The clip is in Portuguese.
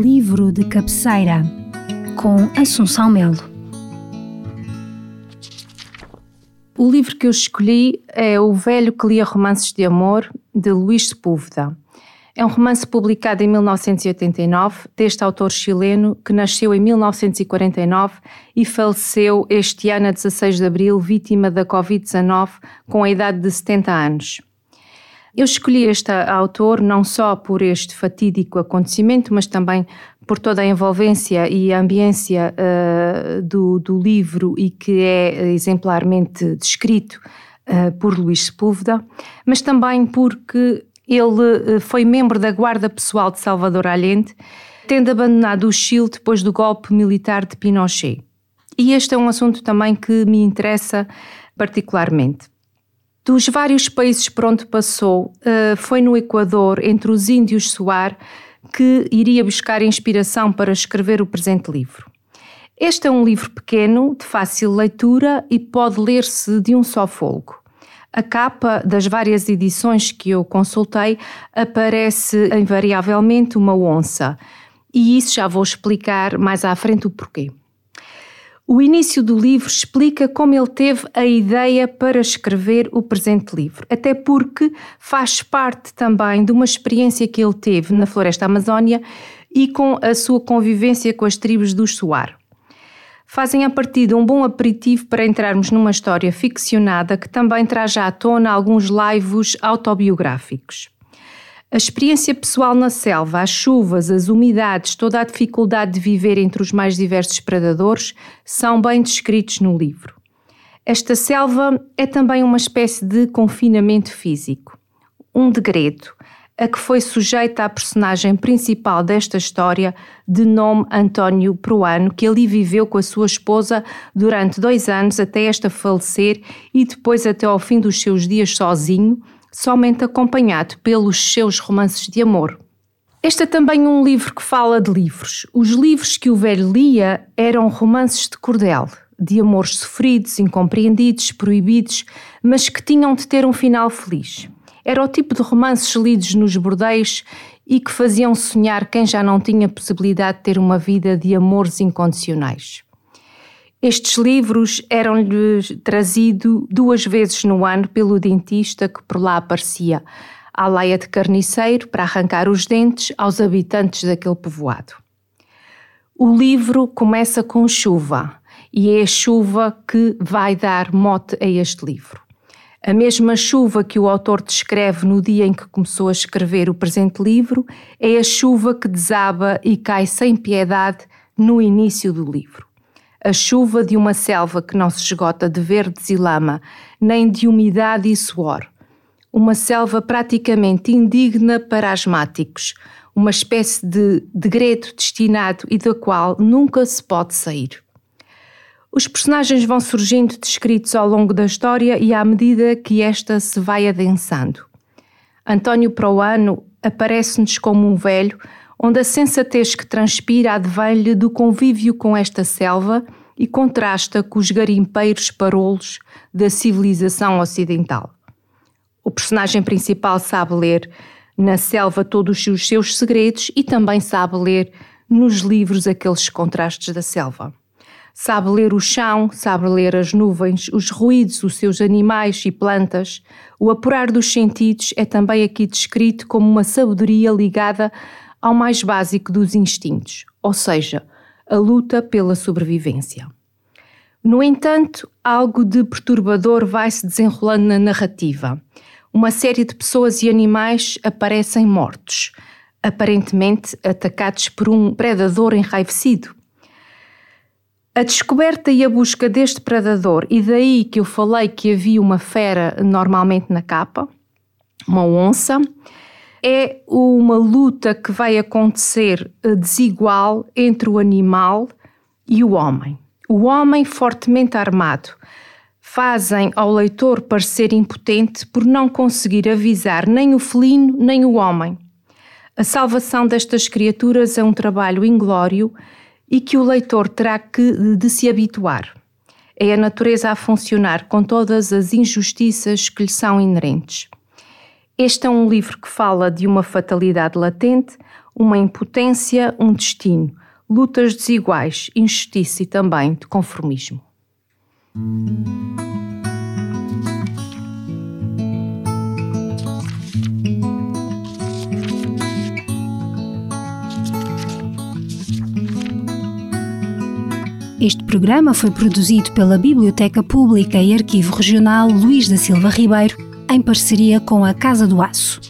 Livro de cabeceira com Assunção Melo. O livro que eu escolhi é O Velho que Lia Romances de Amor, de Luís Sepúlveda. É um romance publicado em 1989, deste autor chileno que nasceu em 1949 e faleceu este ano, a 16 de abril, vítima da Covid-19, com a idade de 70 anos. Eu escolhi este autor não só por este fatídico acontecimento, mas também por toda a envolvência e a ambiência uh, do, do, livro e que é exemplarmente descrito uh, por Luís Sepúlveda, mas também porque ele uh, foi membro da Guarda Pessoal de Salvador Allende, tendo abandonado o Chile depois do golpe militar de Pinochet. E este é um assunto também que me interessa particularmente. Dos vários países por onde passou, uh, foi no Equador, entre os índios Soar, que iria buscar inspiração para escrever o presente livro. Este é um livro pequeno, de fácil leitura e pode ler-se de um só folgo. A capa das várias edições que eu consultei aparece invariavelmente uma onça, e isso já vou explicar mais à frente o porquê. O início do livro explica como ele teve a ideia para escrever o presente livro, até porque faz parte também de uma experiência que ele teve na floresta amazónia e com a sua convivência com as tribos do Soar. Fazem a partida um bom aperitivo para entrarmos numa história ficcionada que também traz à tona alguns laivos autobiográficos. A experiência pessoal na selva, as chuvas, as umidades, toda a dificuldade de viver entre os mais diversos predadores são bem descritos no livro. Esta selva é também uma espécie de confinamento físico, um degredo, a que foi sujeita a personagem principal desta história, de nome António Proano, que ali viveu com a sua esposa durante dois anos até esta falecer e depois até ao fim dos seus dias sozinho somente acompanhado pelos seus romances de amor. Este é também um livro que fala de livros. Os livros que o velho lia eram romances de cordel, de amores sofridos, incompreendidos, proibidos, mas que tinham de ter um final feliz. Era o tipo de romances lidos nos bordéis e que faziam sonhar quem já não tinha possibilidade de ter uma vida de amores incondicionais. Estes livros eram-lhes trazidos duas vezes no ano pelo dentista que por lá aparecia, à leia de carniceiro para arrancar os dentes aos habitantes daquele povoado. O livro começa com chuva e é a chuva que vai dar mote a este livro. A mesma chuva que o autor descreve no dia em que começou a escrever o presente livro é a chuva que desaba e cai sem piedade no início do livro a chuva de uma selva que não se esgota de verdes e lama, nem de umidade e suor. Uma selva praticamente indigna para asmáticos, uma espécie de degredo destinado e da qual nunca se pode sair. Os personagens vão surgindo descritos ao longo da história e à medida que esta se vai adensando. António Proano aparece-nos como um velho onde a sensatez que transpira advém-lhe do convívio com esta selva e contrasta com os garimpeiros parolos da civilização ocidental. O personagem principal sabe ler na selva todos os seus segredos e também sabe ler nos livros aqueles contrastes da selva. Sabe ler o chão, sabe ler as nuvens, os ruídos, os seus animais e plantas. O apurar dos sentidos é também aqui descrito como uma sabedoria ligada ao mais básico dos instintos, ou seja, a luta pela sobrevivência. No entanto, algo de perturbador vai se desenrolando na narrativa. Uma série de pessoas e animais aparecem mortos, aparentemente atacados por um predador enraivecido. A descoberta e a busca deste predador, e daí que eu falei que havia uma fera normalmente na capa, uma onça, é uma luta que vai acontecer eh, desigual entre o animal e o homem. O homem fortemente armado fazem ao leitor parecer impotente por não conseguir avisar nem o felino nem o homem. A salvação destas criaturas é um trabalho inglório e que o leitor terá que de se habituar. É a natureza a funcionar com todas as injustiças que lhe são inerentes. Este é um livro que fala de uma fatalidade latente, uma impotência, um destino, lutas desiguais, injustiça e também de conformismo. Este programa foi produzido pela Biblioteca Pública e Arquivo Regional Luís da Silva Ribeiro, em parceria com a Casa do Aço.